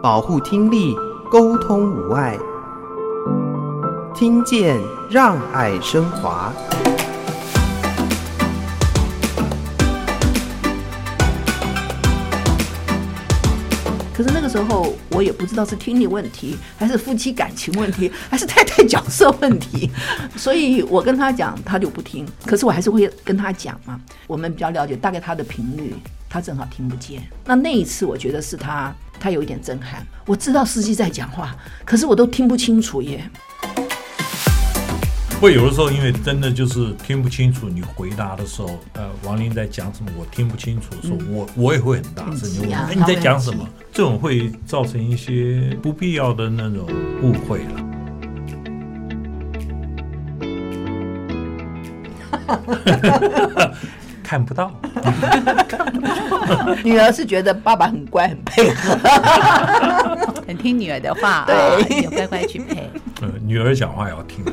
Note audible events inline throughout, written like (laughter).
保护听力，沟通无碍。听见让爱升华。可是那个时候，我也不知道是听力问题，还是夫妻感情问题，(laughs) 还是太太角色问题，(laughs) 所以我跟他讲，他就不听。可是我还是会跟他讲嘛，我们比较了解大概他的频率，他正好听不见。那那一次，我觉得是他。他有一点震撼，我知道司机在讲话，可是我都听不清楚耶。会有的时候，因为真的就是听不清楚你回答的时候，呃，王林在讲什么，我听不清楚的时候，我我也会很大声，你问，哎，你在讲什么？这种会造成一些不必要的那种误会了。看不到，(laughs) 女儿是觉得爸爸很乖，很配合，(laughs) 很听女儿的话，对，要乖乖去配。呃，(laughs) 女儿讲话要听。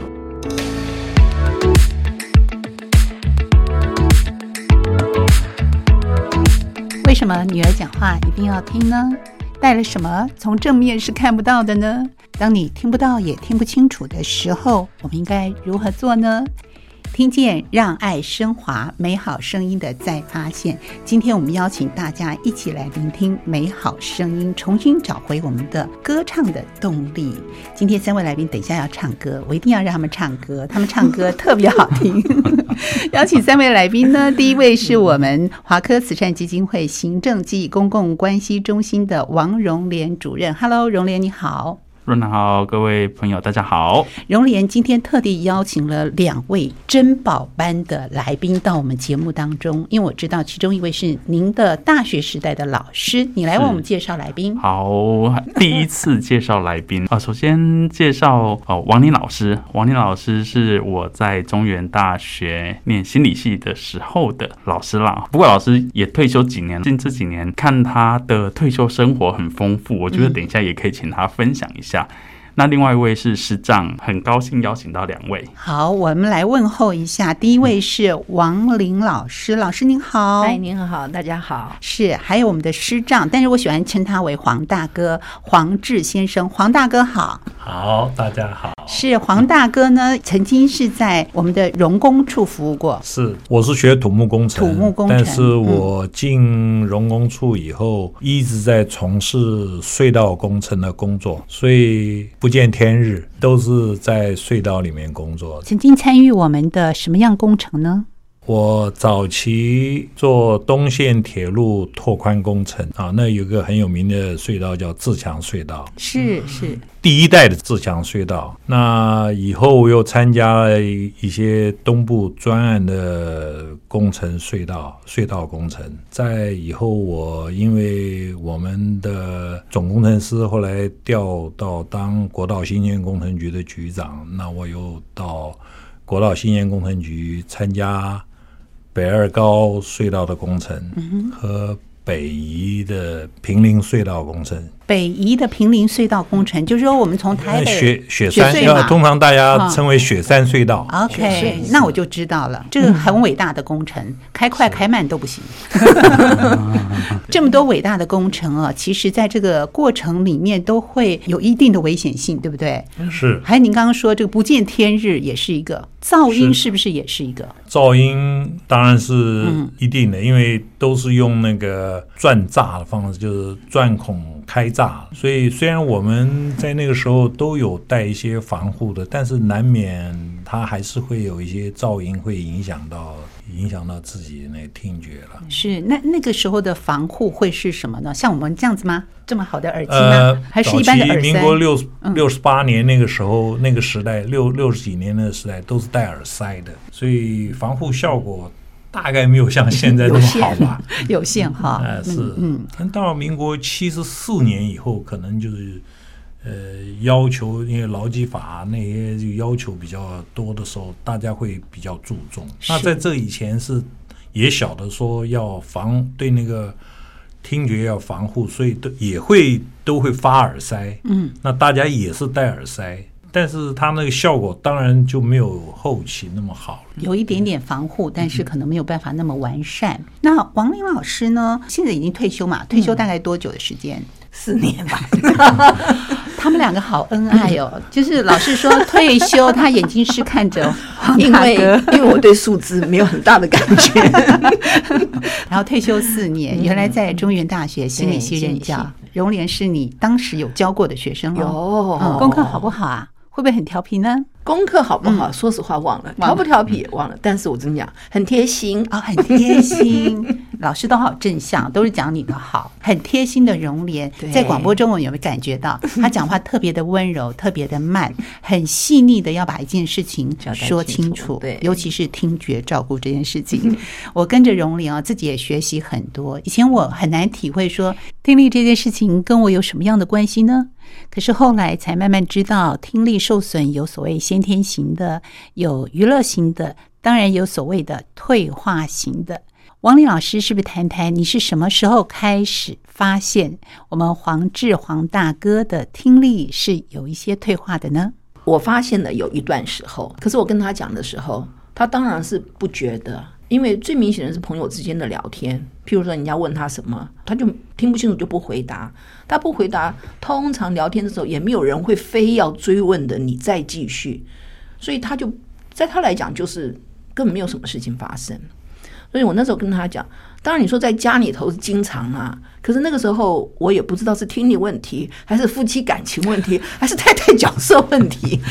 为什么女儿讲话一定要听呢？带了什么从正面是看不到的呢？当你听不到也听不清楚的时候，我们应该如何做呢？听见让爱升华，美好声音的再发现。今天我们邀请大家一起来聆听美好声音，重新找回我们的歌唱的动力。今天三位来宾等一下要唱歌，我一定要让他们唱歌，他们唱歌特别好听。邀请三位来宾呢，第一位是我们华科慈善基金会行政暨公共关系中心的王荣莲主任。Hello，荣莲你好。润南好，各位朋友，大家好。荣莲今天特地邀请了两位珍宝般的来宾到我们节目当中，因为我知道其中一位是您的大学时代的老师，你来为我们介绍来宾。好，第一次介绍来宾啊，首先介绍哦，王林老师。王林老师是我在中原大学念心理系的时候的老师啦。不过老师也退休几年，近这几年看他的退休生活很丰富，我觉得等一下也可以请他分享一下。下。那另外一位是师长，很高兴邀请到两位。好，我们来问候一下。第一位是王林老师，老师您好。哎，您好，大家好。是，还有我们的师长，但是我喜欢称他为黄大哥，黄志先生。黄大哥好。好，大家好。是黄大哥呢，曾经是在我们的荣工处服务过。是，我是学土木工程，土木工程。但是我进荣工处以后，嗯、一直在从事隧道工程的工作，所以。不见天日，都是在隧道里面工作。曾经参与我们的什么样工程呢？我早期做东线铁路拓宽工程啊，那有个很有名的隧道叫自强隧道，是是第一代的自强隧道。那以后我又参加了一些东部专案的工程隧道隧道工程。在以后，我因为我们的总工程师后来调到当国道新建工程局的局长，那我又到国道新建工程局参加。北二高隧道的工程和北宜的平陵隧道工程。北移的平林隧道工程，就是说我们从台北雪雪山，通常大家称为雪山隧道。哦、OK，那我就知道了，这个很伟大的工程，嗯、开快开慢都不行。(laughs) 这么多伟大的工程啊，其实在这个过程里面都会有一定的危险性，对不对？是。还有您刚刚说这个不见天日也是一个噪音，是不是也是一个？噪音当然是一定的，嗯、因为都是用那个钻栅的方式，就是钻孔开。炸，所以虽然我们在那个时候都有带一些防护的，但是难免它还是会有一些噪音，会影响到影响到自己那听觉了。是，那那个时候的防护会是什么呢？像我们这样子吗？这么好的耳机吗？呃，还是一般的耳塞？民国六六十八年那个时候，嗯、那个时代六六十几年那个时代都是戴耳塞的，所以防护效果。大概没有像现在 (laughs) 那么好吧，(laughs) 有限哈。呃，是，嗯，到民国七十四年以后，可能就是，呃，要求因为劳基法那些就要求比较多的时候，大家会比较注重。那在这以前是也晓得说要防对那个听觉要防护，所以都也会都会发耳塞。嗯，那大家也是戴耳塞。但是它那个效果当然就没有后期那么好，有一点点防护，但是可能没有办法那么完善。嗯、那王林老师呢？现在已经退休嘛？退休大概多久的时间？四年吧。(laughs) 他们两个好恩爱哦，(laughs) 就是老师说退休，他眼睛是看着黄大哥，因为因为我对数字没有很大的感觉。(laughs) 然后退休四年，原来在中原大学心理系任教，荣莲是你当时有教过的学生哦。有，功课好不好啊？会不会很调皮呢？功课好不好？说实话忘了，调不调皮也忘了。但是我跟你讲，很贴心啊，很贴心。(laughs) 老师都好正向，都是讲你的好，很贴心的容莲。在广播中，我有没有感觉到 (laughs) 他讲话特别的温柔，特别的慢，很细腻的要把一件事情说清楚。对，尤其是听觉照顾这件事情，我跟着荣莲啊，自己也学习很多。以前我很难体会说听力这件事情跟我有什么样的关系呢？可是后来才慢慢知道，听力受损有所谓先天型的，有娱乐型的，当然有所谓的退化型的。王林老师，是不是谈谈你是什么时候开始发现我们黄志黄大哥的听力是有一些退化的呢？我发现了有一段时候，可是我跟他讲的时候，他当然是不觉得。因为最明显的是朋友之间的聊天，譬如说人家问他什么，他就听不清楚就不回答。他不回答，通常聊天的时候也没有人会非要追问的，你再继续。所以他就在他来讲，就是根本没有什么事情发生。所以我那时候跟他讲，当然你说在家里头是经常啊，可是那个时候我也不知道是听力问题，还是夫妻感情问题，还是太太角色问题。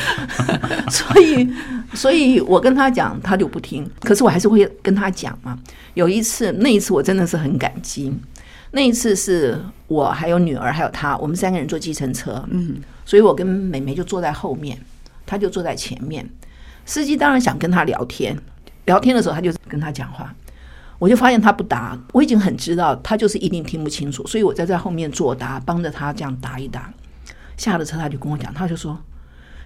(laughs) 所以，所以我跟他讲，他就不听。可是我还是会跟他讲嘛。有一次，那一次我真的是很感激。那一次是我还有女儿还有他，我们三个人坐计程车，嗯，所以我跟美眉就坐在后面，他就坐在前面。司机当然想跟他聊天，聊天的时候他就跟他讲话。我就发现他不答，我已经很知道他就是一定听不清楚，所以我在在后面作答，帮着他这样答一答。下了车他就跟我讲，他就说：“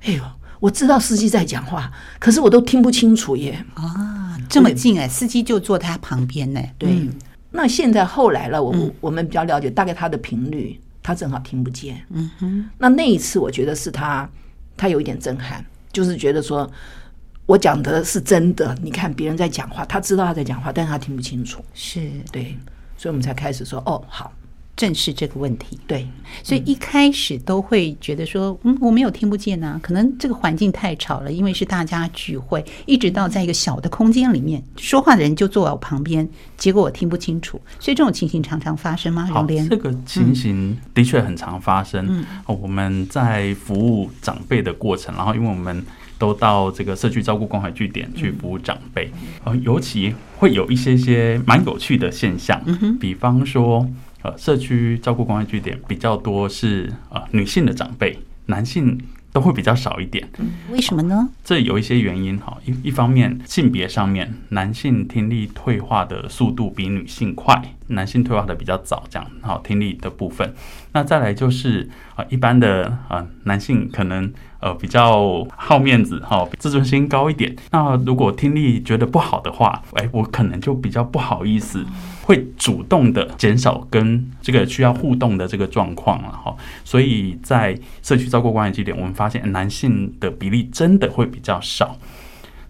哎呦，我知道司机在讲话，可是我都听不清楚耶。”啊，这么近哎，司机就坐他旁边呢。对，嗯、那现在后来了，我我们比较了解大概他的频率，他正好听不见。嗯哼，那那一次我觉得是他，他有一点震撼，就是觉得说。我讲的是真的，你看别人在讲话，他知道他在讲话，但是他听不清楚，是对，所以我们才开始说，哦，好，正视这个问题。对，所以一开始都会觉得说，嗯，我没有听不见啊，可能这个环境太吵了，因为是大家聚会，一直到在一个小的空间里面，说话的人就坐在我旁边，结果我听不清楚，所以这种情形常常发生吗？好，这个情形的确很常发生。嗯，我们在服务长辈的过程，然后因为我们。都到这个社区照顾关怀据点去服务长辈，呃，尤其会有一些些蛮有趣的现象，比方说，呃，社区照顾关怀据点比较多是呃女性的长辈，男性都会比较少一点。为什么呢？这有一些原因哈，一一方面性别上面，男性听力退化的速度比女性快，男性退化的比较早，这样好听力的部分。那再来就是啊，一般的啊男性可能。呃，比较好面子哈，自尊心高一点。那如果听力觉得不好的话，哎，我可能就比较不好意思，会主动的减少跟这个需要互动的这个状况了哈。所以在社区照顾关怀据点，我们发现男性的比例真的会比较少。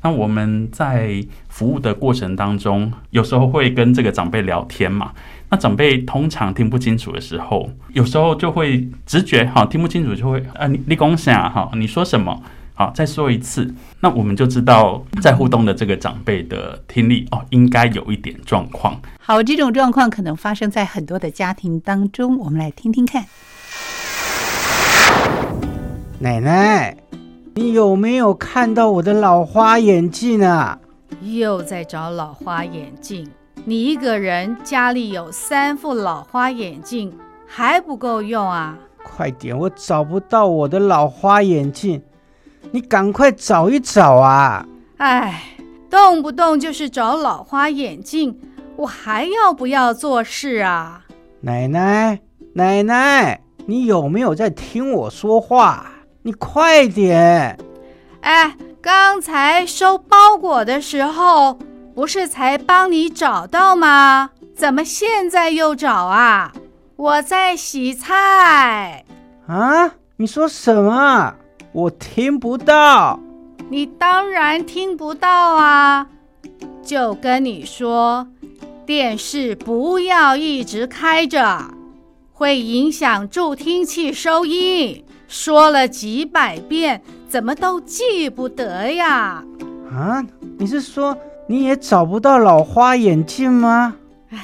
那我们在服务的过程当中，有时候会跟这个长辈聊天嘛。那长辈通常听不清楚的时候，有时候就会直觉哈，听不清楚就会啊，你你讲啥哈？你说什么？好，再说一次。那我们就知道在互动的这个长辈的听力哦，应该有一点状况。好，这种状况可能发生在很多的家庭当中，我们来听听看。奶奶，你有没有看到我的老花眼镜啊？又在找老花眼镜。你一个人家里有三副老花眼镜，还不够用啊？快点，我找不到我的老花眼镜，你赶快找一找啊！哎，动不动就是找老花眼镜，我还要不要做事啊？奶奶，奶奶，你有没有在听我说话？你快点！哎，刚才收包裹的时候。不是才帮你找到吗？怎么现在又找啊？我在洗菜。啊？你说什么？我听不到。你当然听不到啊！就跟你说，电视不要一直开着，会影响助听器收音。说了几百遍，怎么都记不得呀？啊，你是说你也找不到老花眼镜吗？唉，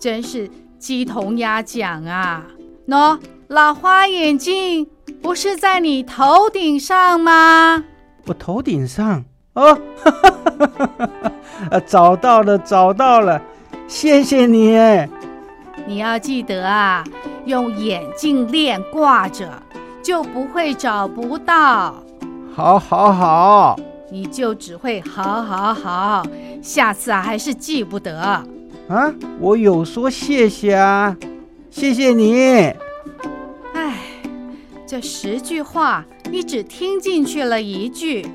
真是鸡同鸭讲啊！喏，老花眼镜不是在你头顶上吗？我头顶上哦，哈哈哈哈哈哈，找到了，找到了，谢谢你哎。你要记得啊，用眼镜链挂着，就不会找不到。好，好，好，你就只会好，好，好，下次啊还是记不得啊。我有说谢谢啊，谢谢你。哎，这十句话你只听进去了一句，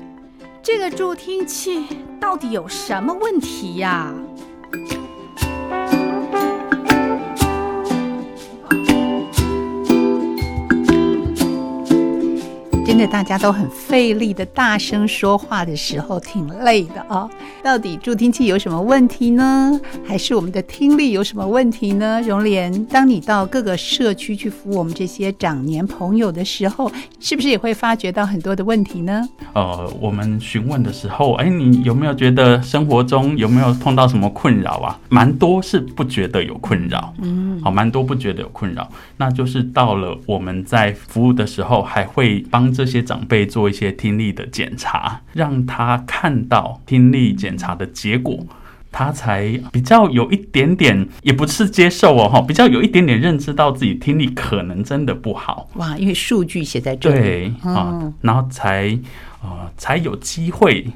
这个助听器到底有什么问题呀？真的，大家都很费力的大声说话的时候，挺累的哦。到底助听器有什么问题呢？还是我们的听力有什么问题呢？荣莲，当你到各个社区去服务我们这些长年朋友的时候，是不是也会发觉到很多的问题呢？呃，我们询问的时候，哎，你有没有觉得生活中有没有碰到什么困扰啊？蛮多是不觉得有困扰，嗯，好，蛮多不觉得有困扰。那就是到了我们在服务的时候，还会帮。这些长辈做一些听力的检查，让他看到听力检查的结果，他才比较有一点点，也不是接受哦，哈，比较有一点点认知到自己听力可能真的不好。哇，因为数据写在这里，对啊，然后才呃才有机会。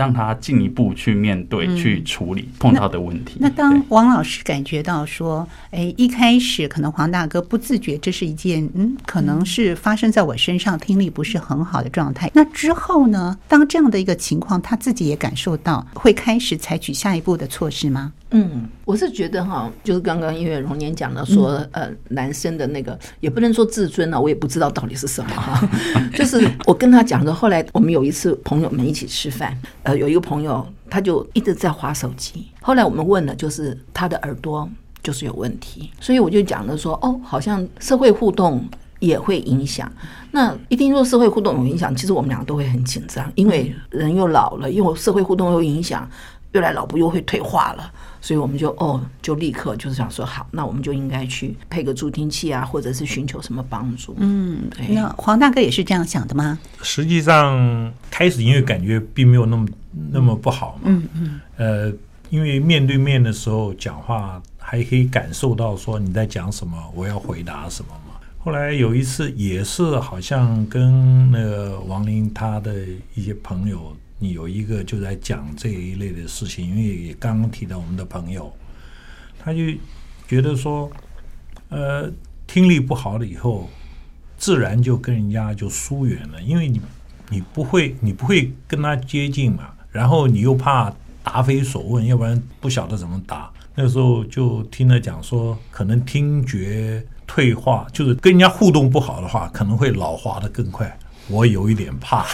让他进一步去面对、嗯、去处理碰到的问题。那，那当王老师感觉到说，哎，一开始可能黄大哥不自觉，这是一件嗯，可能是发生在我身上听力不是很好的状态。那之后呢？当这样的一个情况，他自己也感受到，会开始采取下一步的措施吗？嗯，我是觉得哈，就是刚刚因为荣年讲了说，呃，男生的那个也不能说自尊了，我也不知道到底是什么哈。(laughs) 就是我跟他讲的，后来我们有一次朋友们一起吃饭，呃，有一个朋友他就一直在划手机，后来我们问了，就是他的耳朵就是有问题，所以我就讲了说，哦，好像社会互动也会影响。那一听说社会互动有影响，其实我们两个都会很紧张，因为人又老了，因为社会互动又影响，越来老不又会退化了。所以我们就哦，就立刻就是想说好，那我们就应该去配个助听器啊，或者是寻求什么帮助。嗯，对。那黄大哥也是这样想的吗？实际上开始因为感觉并没有那么那么不好嘛。嗯嗯。呃，因为面对面的时候讲话还可以感受到说你在讲什么，我要回答什么嘛。后来有一次也是好像跟那个王林他的一些朋友。你有一个就在讲这一类的事情，因为也刚刚提到我们的朋友，他就觉得说，呃，听力不好了以后，自然就跟人家就疏远了，因为你你不会你不会跟他接近嘛，然后你又怕答非所问，要不然不晓得怎么答。那时候就听他讲说，可能听觉退化，就是跟人家互动不好的话，可能会老化的更快。我有一点怕，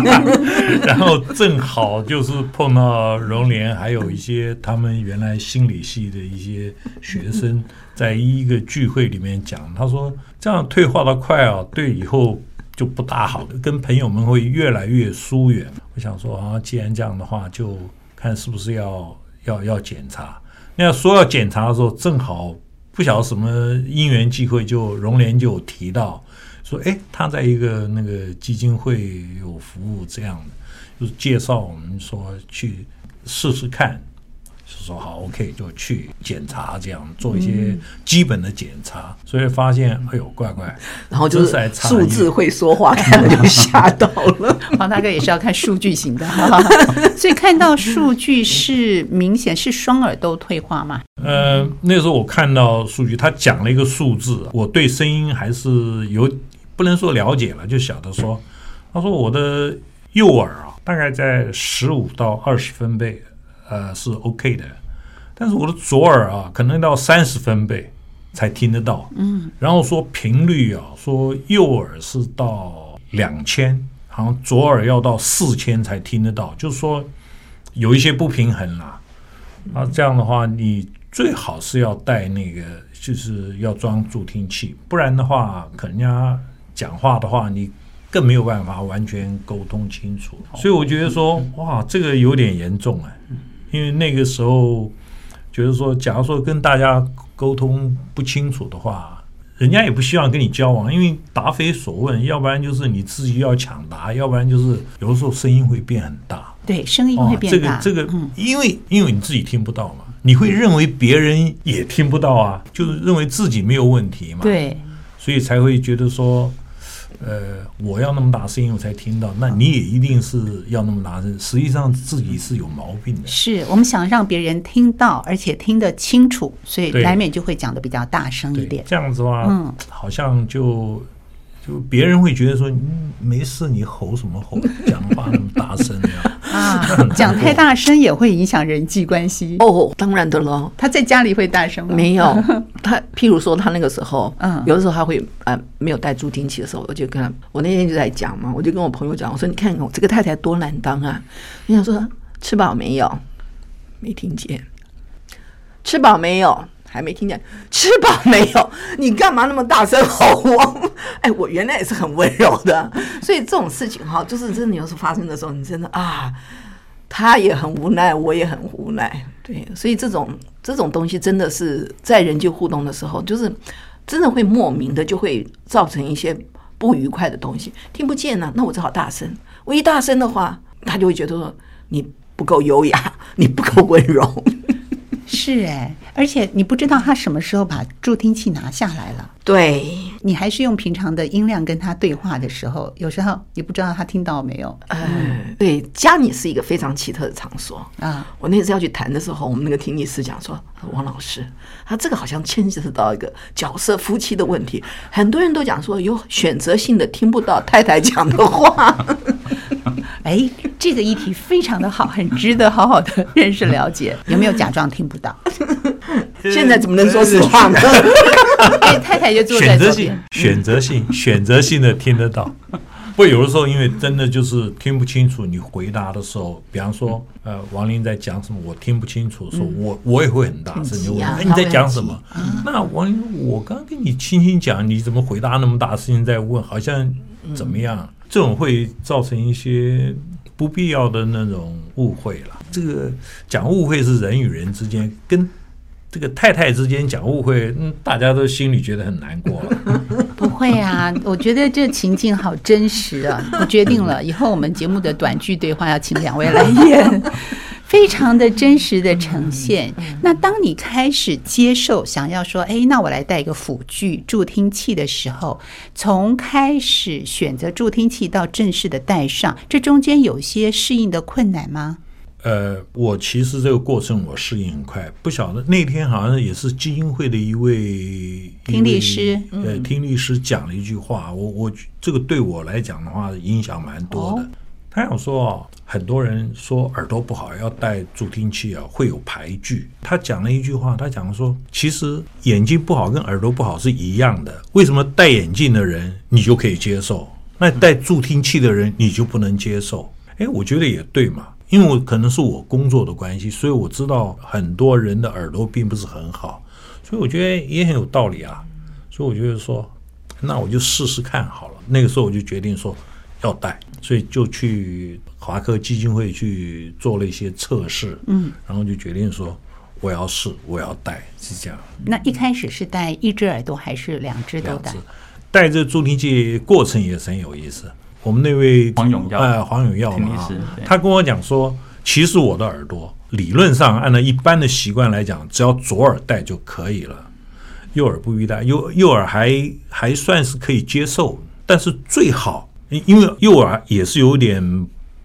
(laughs) 然后正好就是碰到荣联，还有一些他们原来心理系的一些学生，在一个聚会里面讲，他说这样退化的快啊，对以后就不大好了，跟朋友们会越来越疏远。我想说啊，既然这样的话，就看是不是要要要检查。那要说要检查的时候，正好不晓得什么因缘际会，就荣联就提到。说哎，他在一个那个基金会有服务，这样的就是介绍我们说去试试看，是说好 OK 就去检查，这样做一些基本的检查，嗯、所以发现哎呦怪怪，然后就是数字会说话，看了就吓到了。(laughs) 黄大哥也是要看数据型的，(laughs) 所以看到数据是明显是双耳都退化嘛？呃，那时候我看到数据，他讲了一个数字，我对声音还是有。不能说了解了，就晓得说，他说我的右耳啊，大概在十五到二十分贝，呃，是 OK 的，但是我的左耳啊，可能到三十分贝才听得到。嗯，然后说频率啊，说右耳是到两千，好像左耳要到四千才听得到，就是说有一些不平衡啦。啊，这样的话，你最好是要带那个。就是要装助听器，不然的话，可能人家讲话的话，你更没有办法完全沟通清楚。所以我觉得说，哇，这个有点严重哎，因为那个时候觉得说，假如说跟大家沟通不清楚的话。人家也不希望跟你交往，因为答非所问，要不然就是你自己要抢答，要不然就是有的时候声音会变很大。对，声音会变大。哦、这个这个，因为因为你自己听不到嘛，你会认为别人也听不到啊，就是认为自己没有问题嘛。对，所以才会觉得说。呃，我要那么大声音我才听到，那你也一定是要那么大声。实际上自己是有毛病的。是我们想让别人听到，而且听得清楚，所以难免就会讲的比较大声一点。这样子的话，嗯，好像就。就别人会觉得说，嗯，没事，你吼什么吼？讲话那么大声呀？(laughs) 啊，讲太大声也会影响人际关系哦。当然的喽，他在家里会大声吗？没有，(laughs) 他譬如说他那个时候，嗯，有的时候他会呃没有带助听器的时候，我就跟他，我那天就在讲嘛，我就跟我朋友讲，我说你看我这个太太多难当啊。你想说吃饱没有？没听见。吃饱没有？还没听见，吃饱没有？你干嘛那么大声吼我？(laughs) 哎，我原来也是很温柔的，所以这种事情哈，就是真的有时候发生的时候，你真的啊，他也很无奈，我也很无奈，对，所以这种这种东西真的是在人际互动的时候，就是真的会莫名的就会造成一些不愉快的东西。听不见呢、那我只好大声。我一大声的话，他就会觉得说你不够优雅，(laughs) 你不够温柔。是哎，而且你不知道他什么时候把助听器拿下来了。对，你还是用平常的音量跟他对话的时候，有时候你不知道他听到没有。嗯，对，家里是一个非常奇特的场所啊。我那次要去谈的时候，我们那个听力师讲说：“王老师，他这个好像牵涉到一个角色夫妻的问题。很多人都讲说有选择性的听不到太太讲的话。(laughs) ”哎，这个议题非常的好，很值得好好的认识了解。有没有假装听不到？(laughs) 现在怎么能说实话呢？(laughs) 哎，太太就坐在这边。选择性，选择性，选择性的听得到。不有的时候，因为真的就是听不清楚，你回答的时候，比方说，呃，王林在讲什么，我听不清楚，说我我也会很大声，就问，哎，你在讲什么？那王林，我刚跟你轻轻讲，你怎么回答那么大声在问？好像怎么样？这种会造成一些不必要的那种误会了。这个讲误会是人与人之间，跟这个太太之间讲误会，嗯，大家都心里觉得很难过了。(laughs) 不会啊，我觉得这情境好真实啊！我决定了，以后我们节目的短剧对话要请两位来演。(laughs) 非常的真实的呈现。那当你开始接受，想要说，哎，那我来带一个辅具助听器的时候，从开始选择助听器到正式的戴上，这中间有些适应的困难吗？呃，我其实这个过程我适应很快。不晓得那天好像也是基金会的一位听力师，呃，听力师讲了一句话，我我这个对我来讲的话影响蛮多的。哦他想说啊，很多人说耳朵不好要戴助听器啊，会有排拒。他讲了一句话，他讲说，其实眼睛不好跟耳朵不好是一样的。为什么戴眼镜的人你就可以接受，那戴助听器的人你就不能接受？哎，我觉得也对嘛，因为我可能是我工作的关系，所以我知道很多人的耳朵并不是很好，所以我觉得也很有道理啊。所以我觉得说，那我就试试看好了。那个时候我就决定说要戴。所以就去华科基金会去做了一些测试，嗯，然后就决定说我要试，我要戴，是这样。那一开始是戴一只耳朵还是两只都戴？戴这助听器过程也是很有意思。我们那位黄永耀，哎，黄永耀嘛，他跟我讲说，其实我的耳朵理论上按照一般的习惯来讲，只要左耳戴就可以了，右耳不必戴，右右耳还还算是可以接受，但是最好。因为右耳也是有点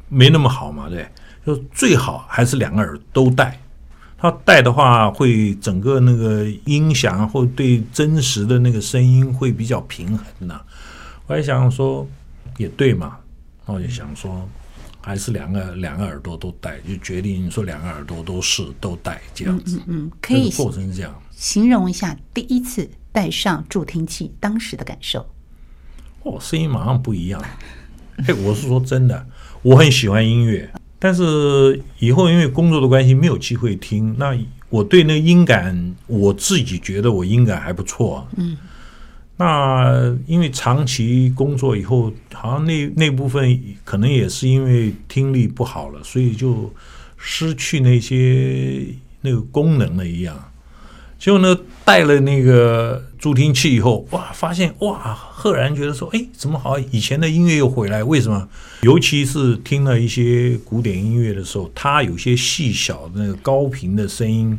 没那么好嘛，对，就最好还是两个耳都戴。他戴的话，会整个那个音响或对真实的那个声音会比较平衡的。我还想说，也对嘛，那我就想说，还是两个两个耳朵都戴，就决定说两个耳朵都是都戴这样子。嗯嗯，可以过程是这样。形容一下第一次戴上助听器当时的感受。哦，声音马上不一样。嘿，(laughs) 我是说真的，我很喜欢音乐，但是以后因为工作的关系没有机会听。那我对那个音感，我自己觉得我音感还不错。嗯，那因为长期工作以后，好像那那部分可能也是因为听力不好了，所以就失去那些那个功能了一样。结果呢，带了那个助听器以后，哇，发现哇，赫然觉得说，哎，怎么好像，以前的音乐又回来？为什么？尤其是听了一些古典音乐的时候，它有些细小的那个高频的声音，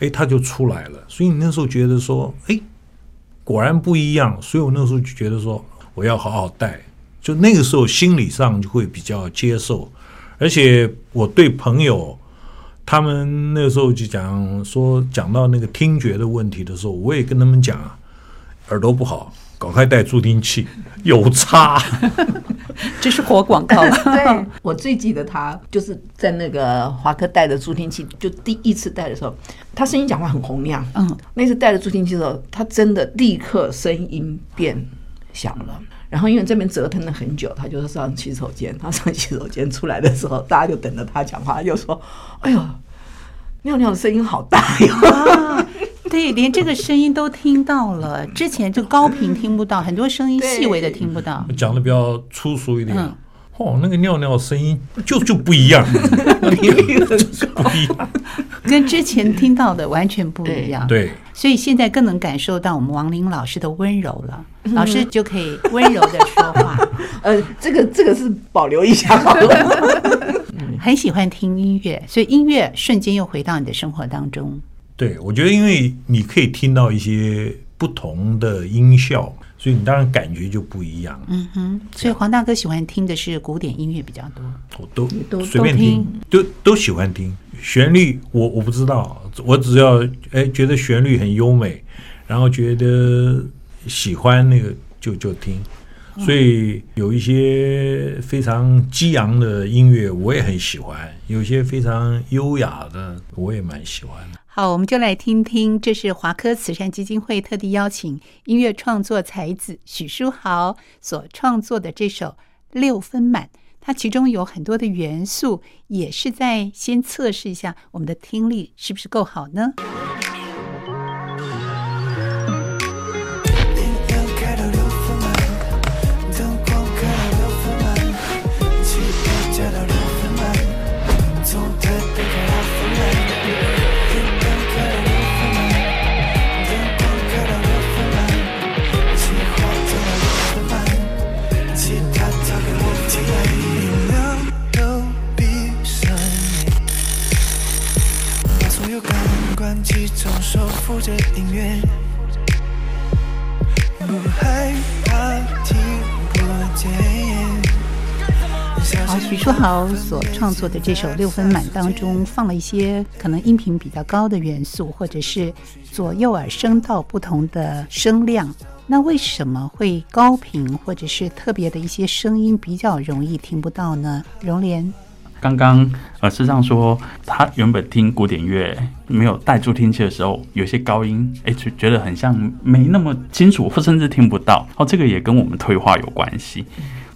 哎，它就出来了。所以你那时候觉得说，哎，果然不一样。所以我那时候就觉得说，我要好好带。就那个时候心理上就会比较接受，而且我对朋友。他们那时候就讲说，讲到那个听觉的问题的时候，我也跟他们讲，耳朵不好，赶快带助听器，有差。(laughs) 这是活广告。(laughs) 对，我最记得他就是在那个华科带的助听器，就第一次带的时候，他声音讲话很洪亮。嗯，那次带了助听器的时候，他真的立刻声音变响了。然后因为这边折腾了很久，他就上洗手间。他上洗手间出来的时候，大家就等着他讲话，就说：“哎呦，尿尿的声音好大哟！”啊，对，连这个声音都听到了。之前就高频听不到，很多声音细微的听不到。讲的比较粗俗一点。嗯哦，那个尿尿声音就就不一样，就是不一样，跟之前听到的完全不一样。对，所以现在更能感受到我们王林老师的温柔了。老师就可以温柔的说话。(laughs) 呃，这个这个是保留一下好了。(laughs) 很喜欢听音乐，所以音乐瞬间又回到你的生活当中。对，我觉得因为你可以听到一些不同的音效。所以你当然感觉就不一样。嗯哼，所以黄大哥喜欢听的是古典音乐比较多。我都都随便听，都都喜欢听旋律。我我不知道，我只要哎觉得旋律很优美，然后觉得喜欢那个就就听。所以有一些非常激昂的音乐我也很喜欢，有些非常优雅的我也蛮喜欢的。好，我们就来听听，这是华科慈善基金会特地邀请音乐创作才子许书豪所创作的这首六分满。它其中有很多的元素，也是在先测试一下我们的听力是不是够好呢？好，许书豪所创作的这首六分满当中，放了一些可能音频比较高的元素，或者是左右耳声道不同的声量。那为什么会高频，或者是特别的一些声音比较容易听不到呢？容莲。刚刚呃，事实上说，他原本听古典乐没有带助听器的时候，有些高音，哎，就觉得很像没那么清楚，或甚至听不到。哦，这个也跟我们退化有关系。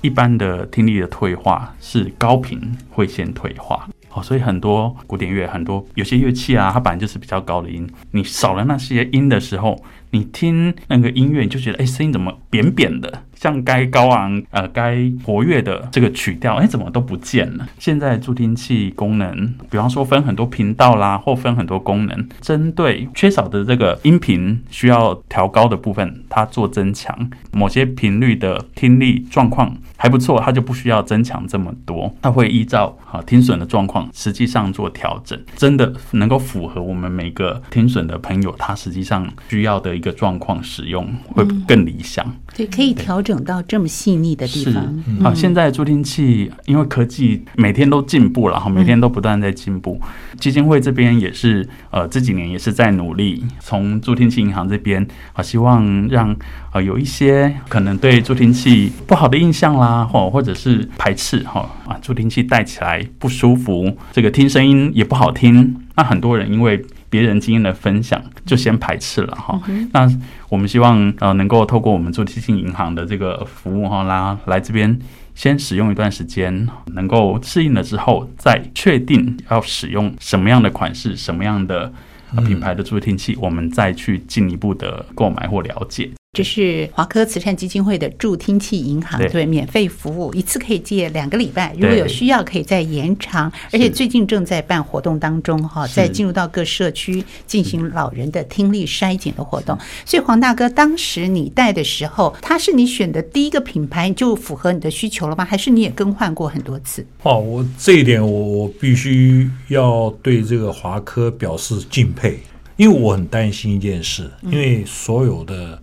一般的听力的退化是高频会先退化。哦，所以很多古典乐，很多有些乐器啊，它本来就是比较高的音，你少了那些音的时候，你听那个音乐，你就觉得，哎，声音怎么扁扁的？像该高昂、呃，该活跃的这个曲调，哎，怎么都不见了？现在助听器功能，比方说分很多频道啦，或分很多功能，针对缺少的这个音频需要调高的部分，它做增强。某些频率的听力状况还不错，它就不需要增强这么多，它会依照啊听损的状况，实际上做调整，真的能够符合我们每个听损的朋友，他实际上需要的一个状况使用，会更理想。对，可以调。整到这么细腻的地方啊！嗯嗯、现在助听器因为科技每天都进步了哈，每天都不断在进步。嗯、基金会这边也是呃这几年也是在努力，从助听器银行这边啊，希望让呃有一些可能对助听器不好的印象啦，或或者是排斥哈啊，助听器戴起来不舒服，这个听声音也不好听。那很多人因为别人经验的分享，就先排斥了哈。嗯、那我们希望呃能够透过我们助听器银行的这个服务哈，来来这边先使用一段时间，能够适应了之后，再确定要使用什么样的款式、什么样的啊品牌的助听器，我们再去进一步的购买或了解。这是华科慈善基金会的助听器银行，对，对，免费服务，一次可以借两个礼拜，如果有需要可以再延长。而且最近正在办活动当中，哈，在进入到各社区进行老人的听力筛检的活动。所以黄大哥，当时你带的时候，他是你选的第一个品牌，就符合你的需求了吗？还是你也更换过很多次？哦，我这一点我我必须要对这个华科表示敬佩，因为我很担心一件事，因为所有的。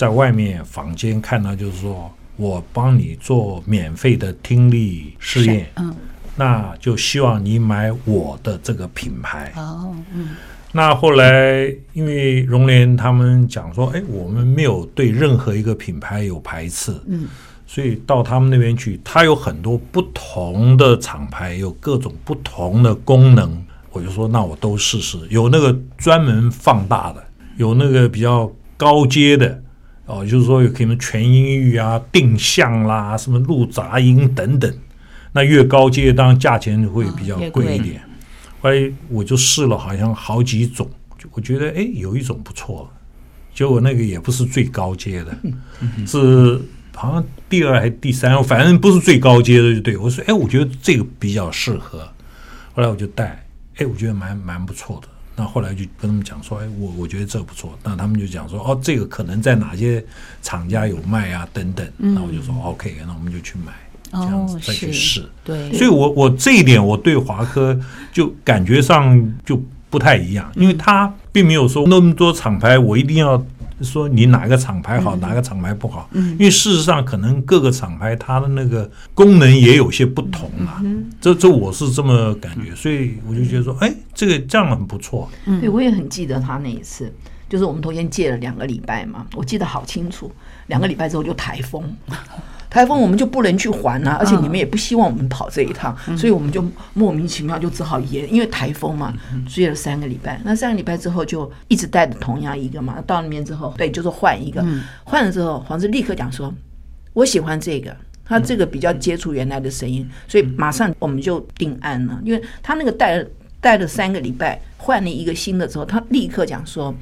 在外面坊间看到，就是说我帮你做免费的听力试验，嗯，那就希望你买我的这个品牌。哦，嗯，那后来因为荣联他们讲说，哎，我们没有对任何一个品牌有排斥，嗯，所以到他们那边去，他有很多不同的厂牌，有各种不同的功能，我就说那我都试试，有那个专门放大的，有那个比较高阶的。哦，就是说有可能全音域啊、定向啦、什么录杂音等等，那越高阶当然价钱会比较贵一点。后来我就试了，好像好几种，我觉得哎，有一种不错，结果那个也不是最高阶的，是好像第二还是第三，反正不是最高阶的，就对我说，哎，我觉得这个比较适合。后来我就带，哎，我觉得蛮蛮不错的。那后来就跟他们讲说，哎，我我觉得这不错。那他们就讲说，哦，这个可能在哪些厂家有卖啊，等等。那我就说，OK，那我们就去买，这样子再去试。对，所以我我这一点我对华科就感觉上就不太一样，因为他并没有说那么多厂牌，我一定要。说你哪个厂牌好，哪个厂牌不好？嗯，因为事实上可能各个厂牌它的那个功能也有些不同啊。嗯，这这我是这么感觉，所以我就觉得说，哎，这个这样很不错。嗯，对，我也很记得他那一次，就是我们头先借了两个礼拜嘛，我记得好清楚，两个礼拜之后就台风。台风我们就不能去还啊，而且你们也不希望我们跑这一趟，嗯、所以我们就莫名其妙就只好延，因为台风嘛，追了三个礼拜。那三个礼拜之后就一直带着同样一个嘛，到那边之后，对，就是换一个，换了之后，黄志立刻讲说，我喜欢这个，他这个比较接触原来的声音，所以马上我们就定案了，因为他那个带了带了三个礼拜，换了一个新的之后，他立刻讲说，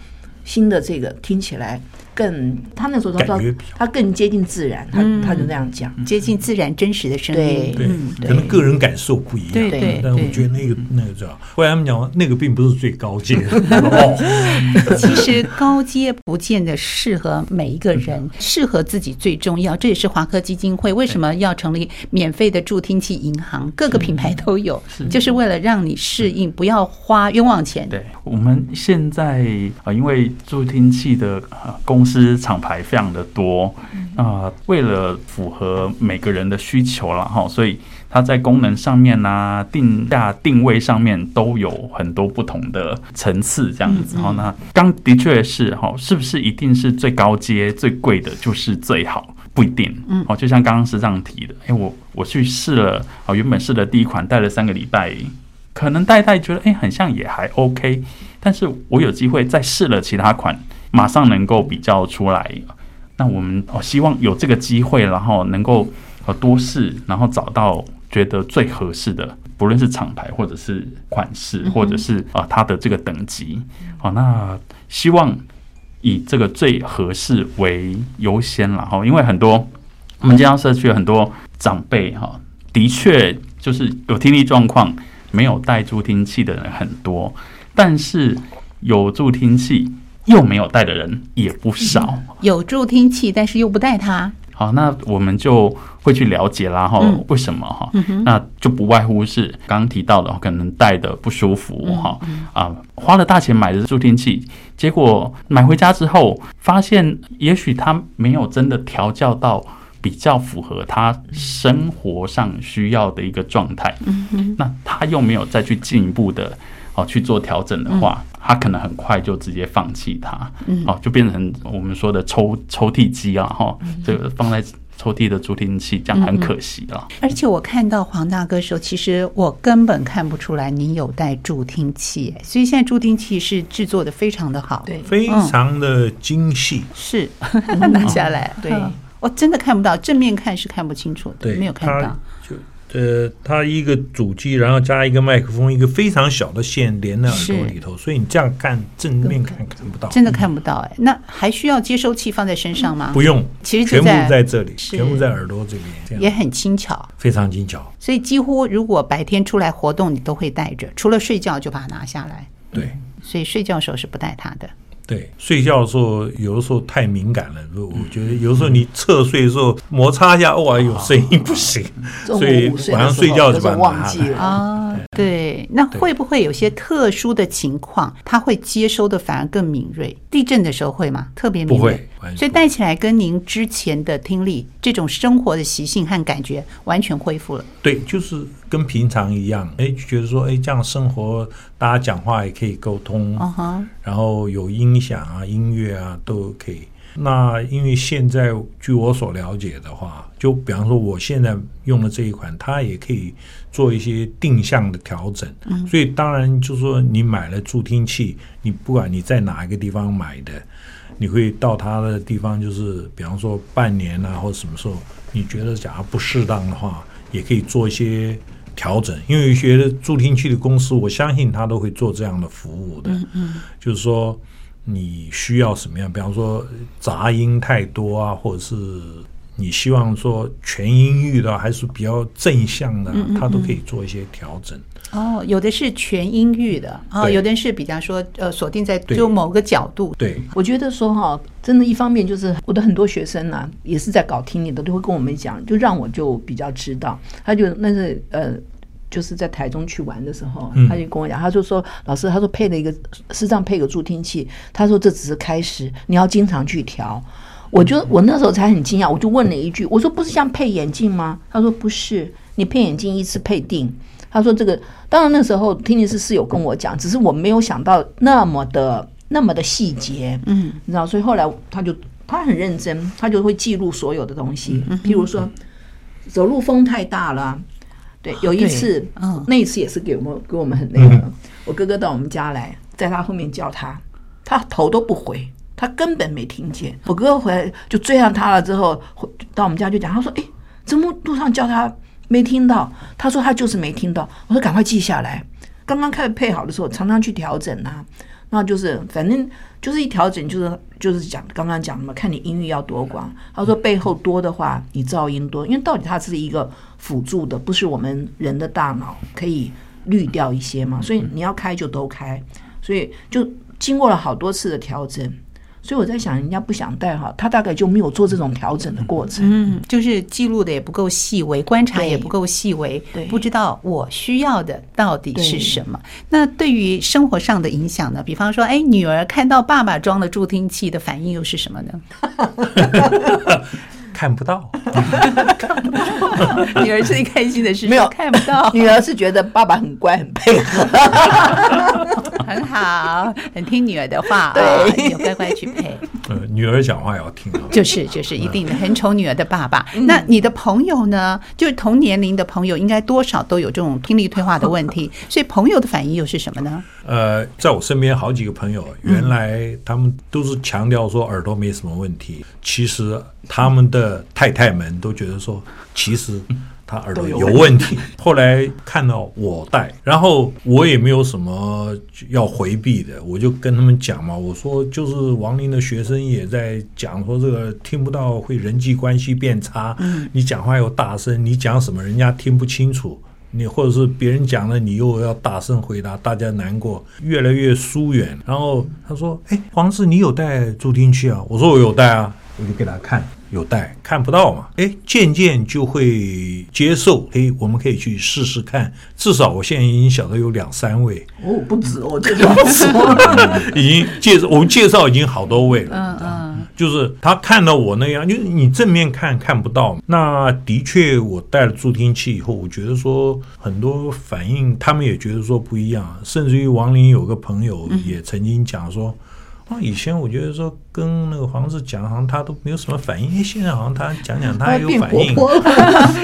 新的这个听起来。更，他那时候他说他更接近自然，他他就那样讲，接近自然真实的声音，对，可能个人感受不一样，对对。但我觉得那个那个叫，后来他们讲那个并不是最高阶。(laughs) 其实高阶不见得适合每一个人，适合自己最重要。这也是华科基金会为什么要成立免费的助听器银行，各个品牌都有，就是为了让你适应，不要花冤枉钱。对，我们现在啊，因为助听器的公司厂牌非常的多啊、呃，为了符合每个人的需求了哈，所以它在功能上面呢、啊，定价定位上面都有很多不同的层次，这样子然后呢刚的确是哈，是不是一定是最高阶最贵的就是最好？不一定。嗯，哦，就像刚刚是这样提的，哎，我我去试了，哦，原本试的第一款，戴了三个礼拜，可能戴戴觉得哎，很像也还 OK，但是我有机会再试了其他款。马上能够比较出来，那我们哦希望有这个机会，然后能够呃多试，然后找到觉得最合适的，不论是厂牌或者是款式，或者是啊它的这个等级，好，那希望以这个最合适为优先了哈，因为很多我们健康社区有很多长辈哈，的确就是有听力状况，没有带助听器的人很多，但是有助听器。又没有带的人也不少，有助听器，但是又不带它。好，那我们就会去了解啦，哈，为什么哈？那就不外乎是刚刚提到的，可能带的不舒服，哈啊，花了大钱买的助听器，结果买回家之后，发现也许他没有真的调教到比较符合他生活上需要的一个状态，嗯那他又没有再去进一步的。哦，去做调整的话，他可能很快就直接放弃它，嗯，哦，就变成我们说的抽抽屉机啊，哈，这个放在抽屉的助听器，这样很可惜啊。而且我看到黄大哥的时候，其实我根本看不出来你有带助听器，所以现在助听器是制作的非常的好，对，非常的精细，是 (laughs) 拿下来，对，我真的看不到，正面看是看不清楚的，没有看到。呃，它一个主机，然后加一个麦克风，一个非常小的线连在耳朵里头，所以你这样看正面看看不到，真的看不到哎。那还需要接收器放在身上吗？不用，其实全部在这里，全部在耳朵这边，也很轻巧，非常轻巧。所以几乎如果白天出来活动，你都会带着，除了睡觉就把它拿下来。对，所以睡觉的时候是不带它的。对，睡觉的时候有的时候太敏感了，我觉得有时候你侧睡的时候摩擦一下，哇，有声音不行，所以晚上睡觉就把它忘记了啊。对，那会不会有些特殊的情况，它会接收的反而更敏锐？地震的时候会吗？特别敏锐？所以带起来跟您之前的听力这种生活的习性和感觉完全恢复了。对，就是跟平常一样，哎，就觉得说，哎，这样生活，大家讲话也可以沟通，然后有音响啊、音乐啊都可以。那因为现在据我所了解的话，就比方说我现在用的这一款，它也可以做一些定向的调整。嗯，所以当然就是说你买了助听器，你不管你在哪一个地方买的，你会到它的地方，就是比方说半年啊或者什么时候，你觉得假如不适当的话，也可以做一些调整。因为有些助听器的公司，我相信他都会做这样的服务的。嗯嗯，就是说。你需要什么样？比方说杂音太多啊，或者是你希望说全音域的，还是比较正向的，他都可以做一些调整。哦，有的是全音域的哦，有的是比方说呃锁定在就某个角度。对，我觉得说哈，真的，一方面就是我的很多学生呢、啊，也是在搞听力的，都会跟我们讲，就让我就比较知道，他就那是呃。就是在台中去玩的时候，他就跟我讲，他就说：“老师，他说配了一个，视障配个助听器，他说这只是开始，你要经常去调。”我就我那时候才很惊讶，我就问了一句：“我说不是像配眼镜吗？”他说：“不是，你配眼镜一次配定。”他说：“这个当然那时候听力师是有跟我讲，只是我没有想到那么的那么的细节，嗯，你知道，所以后来他就他很认真，他就会记录所有的东西，譬如说走路风太大了。”对，有一次，嗯，那一次也是给我们给我们很那个。嗯、我哥哥到我们家来，在他后面叫他，他头都不回，他根本没听见。我哥哥回来就追上他了，之后回到我们家就讲，他说：“哎，怎么路上叫他没听到？”他说：“他就是没听到。”我说：“赶快记下来。”刚刚开始配好的时候，常常去调整啊。那就是反正就是一调整，就是就是讲刚刚讲的嘛，看你音域要多广。他说背后多的话，你噪音多，因为到底它是一个辅助的，不是我们人的大脑可以滤掉一些嘛，所以你要开就都开，所以就经过了好多次的调整。所以我在想，人家不想带哈，他大概就没有做这种调整的过程，嗯，就是记录的也不够细微，观察也不够细微，对，不知道我需要的到底是什么。对那对于生活上的影响呢？比方说，哎，女儿看到爸爸装了助听器的反应又是什么呢？(laughs) 看不到，(laughs) 女儿最开心的是没有。看不到，(laughs) 女儿是觉得爸爸很乖很配合，(laughs) 很好，很听女儿的话，对，乖乖去配。呃，女儿讲话要听，就是就是一定的，很宠女儿的爸爸。那你的朋友呢？就是同年龄的朋友，应该多少都有这种听力退化的问题，所以朋友的反应又是什么呢？呃，在我身边好几个朋友，原来他们都是强调说耳朵没什么问题，其实他们的。太太们都觉得说，其实他耳朵有问题。(laughs) 后来看到我戴，然后我也没有什么要回避的，我就跟他们讲嘛，我说就是王林的学生也在讲说，这个听不到会人际关系变差。你讲话又大声，你讲什么人家听不清楚，你或者是别人讲了，你又要大声回答，大家难过，越来越疏远。然后他说：“哎，黄氏，你有带助听器啊？”我说：“我有带啊。”我就给他看。有带看不到嘛？哎，渐渐就会接受。哎，我们可以去试试看。至少我现在已经晓得有两三位哦，不止哦，这就不止，(laughs) 已经介绍我们介绍已经好多位了。嗯嗯，就是他看到我那样，就是你正面看看不到。那的确，我戴了助听器以后，我觉得说很多反应，他们也觉得说不一样。甚至于王林有个朋友也曾经讲说。啊，以前我觉得说跟那个黄子讲，好像他都没有什么反应。哎，现在好像他讲讲，他也有反应。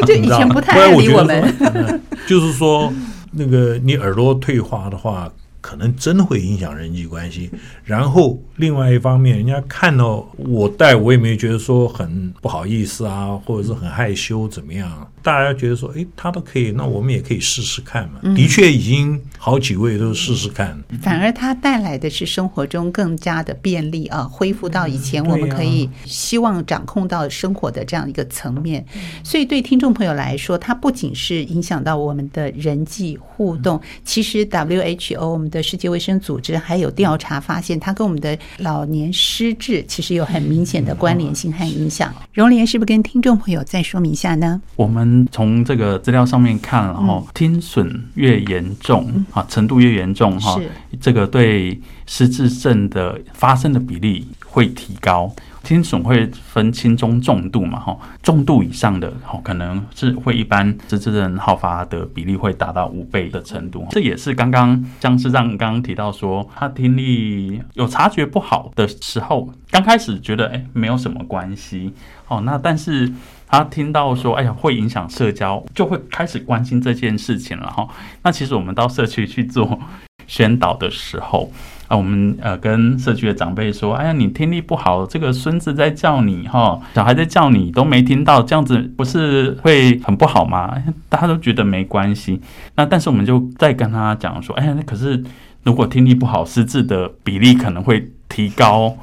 就 (laughs) 以前不太爱理我们。嗯、就是说，那个你耳朵退化的话，可能真的会影响人际关系。然后另外一方面，人家看到我戴，我也没觉得说很不好意思啊，或者是很害羞怎么样。大家觉得说，哎，他都可以，那我们也可以试试看嘛。的确，已经好几位都试试看。反而他带来的是生活中更加的便利啊，恢复到以前我们可以希望掌控到生活的这样一个层面。所以对听众朋友来说，它不仅是影响到我们的人际互动，其实 WHO 我们的世界卫生组织还有调查发现，它跟我们的老年失智其实有很明显的关联性和影响。荣莲是不是跟听众朋友再说明一下呢？我们。从这个资料上面看，然后听损越严重啊，程度越严重哈，这个对失智症的发生的比例会提高。听损会分轻中重度嘛，哈，重度以上的，哈，可能是会一般失智症好发的比例会达到五倍的程度。这也是刚刚江师长刚刚提到说，他听力有察觉不好的时候，刚开始觉得哎没有什么关系，哦，那但是。他听到说：“哎呀，会影响社交，就会开始关心这件事情了哈。”那其实我们到社区去做宣导的时候啊，我们呃跟社区的长辈说：“哎呀，你听力不好，这个孙子在叫你哈，小孩在叫你都没听到，这样子不是会很不好吗？” (laughs) 大家都觉得没关系。那但是我们就再跟他讲说：“哎呀，那可是如果听力不好，失智的比例可能会提高。”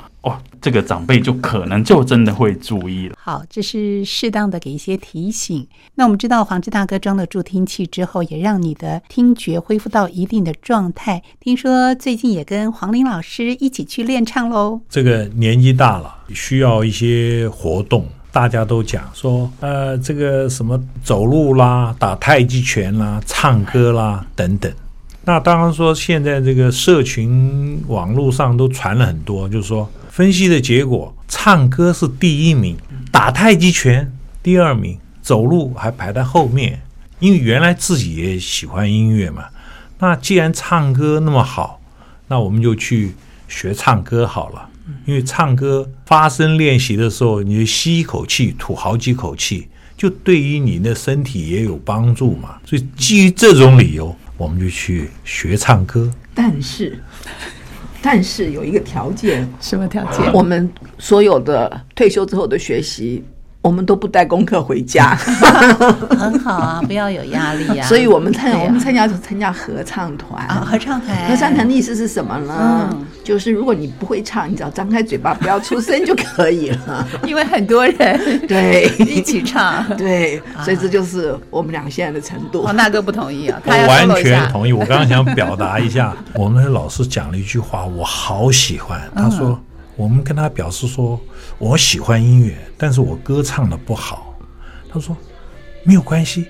哦，这个长辈就可能就真的会注意了。好，这是适当的给一些提醒。那我们知道黄志大哥装了助听器之后，也让你的听觉恢复到一定的状态。听说最近也跟黄龄老师一起去练唱喽。这个年纪大了，需要一些活动。大家都讲说，呃，这个什么走路啦、打太极拳啦、唱歌啦等等。那当然说，现在这个社群网络上都传了很多，就是说。分析的结果，唱歌是第一名，打太极拳第二名，走路还排在后面。因为原来自己也喜欢音乐嘛，那既然唱歌那么好，那我们就去学唱歌好了。因为唱歌发声练习的时候，你就吸一口气，吐好几口气，就对于你的身体也有帮助嘛。所以基于这种理由，我们就去学唱歌。但是。但是有一个条件，什么条件？我们所有的退休之后的学习。我们都不带功课回家，(laughs) 很好啊，不要有压力啊。所以我们参我们参加参加合唱团啊，合唱团。合唱团的意思是什么呢？嗯，就是如果你不会唱，你只要张开嘴巴，不要出声就可以了。(laughs) 因为很多人对一起唱，(laughs) 对，所以这就是我们俩现在的程度。黄大哥不同意啊，他完全同意。我刚刚想表达一下，我们的老师讲了一句话，我好喜欢。他说。我们跟他表示说，我喜欢音乐，但是我歌唱的不好。他说没有关系，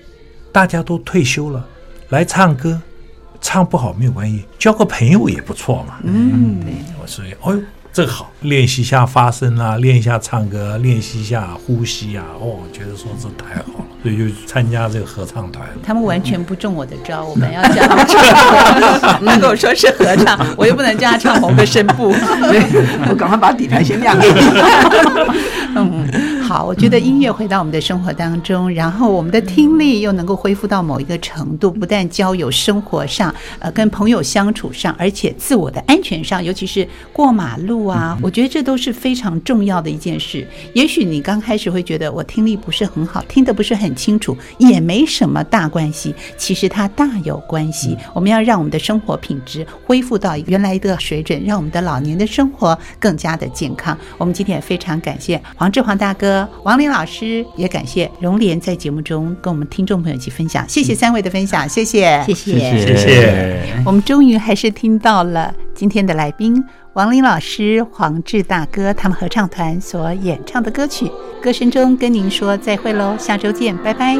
大家都退休了，来唱歌，唱不好没有关系，交个朋友也不错嘛。嗯，对，我说，哎呦。这个好，练习一下发声啊，练一下唱歌，练习一下呼吸啊。哦，我觉得说这太好了，所以就参加这个合唱团。他们完全不中我的招，我们要叫他们唱。(laughs) 他跟我说是合唱，我又不能叫他唱某个声部，(laughs) 对，我赶快把底台先亮给你。(laughs) 嗯，好，我觉得音乐回到我们的生活当中，然后我们的听力又能够恢复到某一个程度，不但交友、生活上，呃，跟朋友相处上，而且自我的安全上，尤其是过马路。啊，我觉得这都是非常重要的一件事。也许你刚开始会觉得我听力不是很好，听得不是很清楚，也没什么大关系。其实它大有关系。我们要让我们的生活品质恢复到原来的水准，让我们的老年的生活更加的健康。我们今天也非常感谢黄志煌大哥、王林老师，也感谢荣莲在节目中跟我们听众朋友一起分享。谢谢三位的分享，谢谢，谢谢，谢谢，谢谢。我们终于还是听到了今天的来宾。王林老师、黄志大哥他们合唱团所演唱的歌曲，歌声中跟您说再会喽，下周见，拜拜。